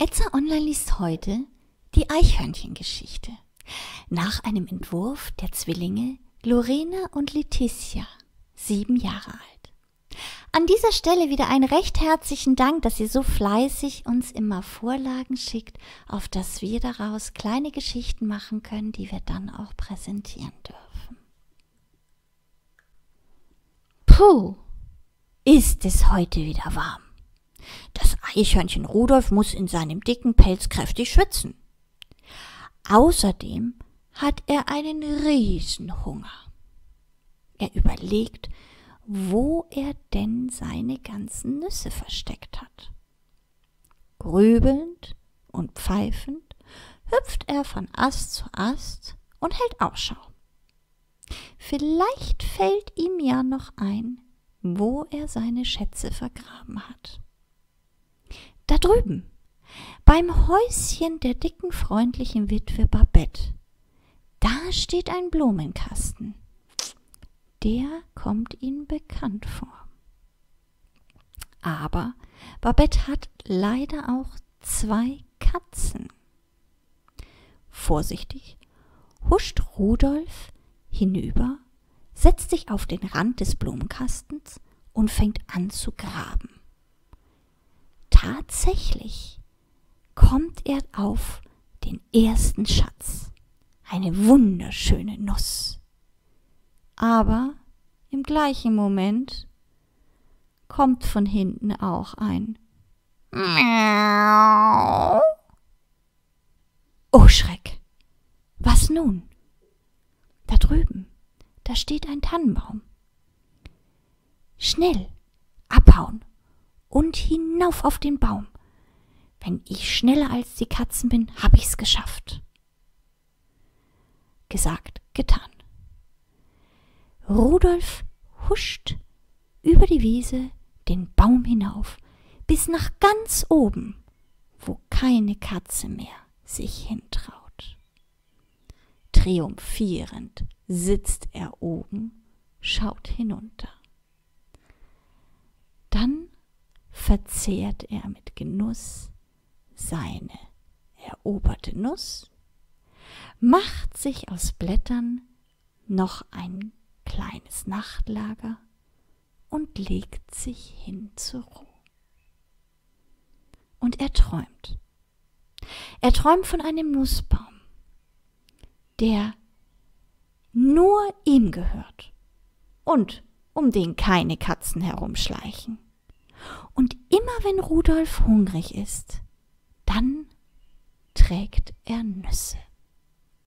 Etza Online liest heute die Eichhörnchengeschichte nach einem Entwurf der Zwillinge Lorena und Letizia, sieben Jahre alt. An dieser Stelle wieder einen recht herzlichen Dank, dass ihr so fleißig uns immer Vorlagen schickt, auf dass wir daraus kleine Geschichten machen können, die wir dann auch präsentieren dürfen. Puh, ist es heute wieder warm. Das Eichhörnchen Rudolf muss in seinem dicken Pelz kräftig schwitzen. Außerdem hat er einen Riesenhunger. Er überlegt, wo er denn seine ganzen Nüsse versteckt hat. Grübelnd und pfeifend hüpft er von Ast zu Ast und hält Ausschau. Vielleicht fällt ihm ja noch ein, wo er seine Schätze vergraben hat. Drüben, beim Häuschen der dicken, freundlichen Witwe Babette, da steht ein Blumenkasten. Der kommt Ihnen bekannt vor. Aber Babette hat leider auch zwei Katzen. Vorsichtig huscht Rudolf hinüber, setzt sich auf den Rand des Blumenkastens und fängt an zu graben tatsächlich kommt er auf den ersten Schatz, eine wunderschöne Nuss. Aber im gleichen Moment kommt von hinten auch ein Miau. Oh Schreck! Was nun? Da drüben, da steht ein Tannenbaum. Schnell, abhauen und hinauf auf den Baum. Wenn ich schneller als die Katzen bin, hab ich's geschafft. Gesagt, getan. Rudolf huscht über die Wiese den Baum hinauf, bis nach ganz oben, wo keine Katze mehr sich hintraut. Triumphierend sitzt er oben, schaut hinunter. Dann verzehrt er mit Genuss seine eroberte Nuss, macht sich aus Blättern noch ein kleines Nachtlager und legt sich hin zur Ruhe. Und er träumt. Er träumt von einem Nussbaum, der nur ihm gehört und um den keine Katzen herumschleichen. Und immer wenn Rudolf hungrig ist, dann trägt er Nüsse.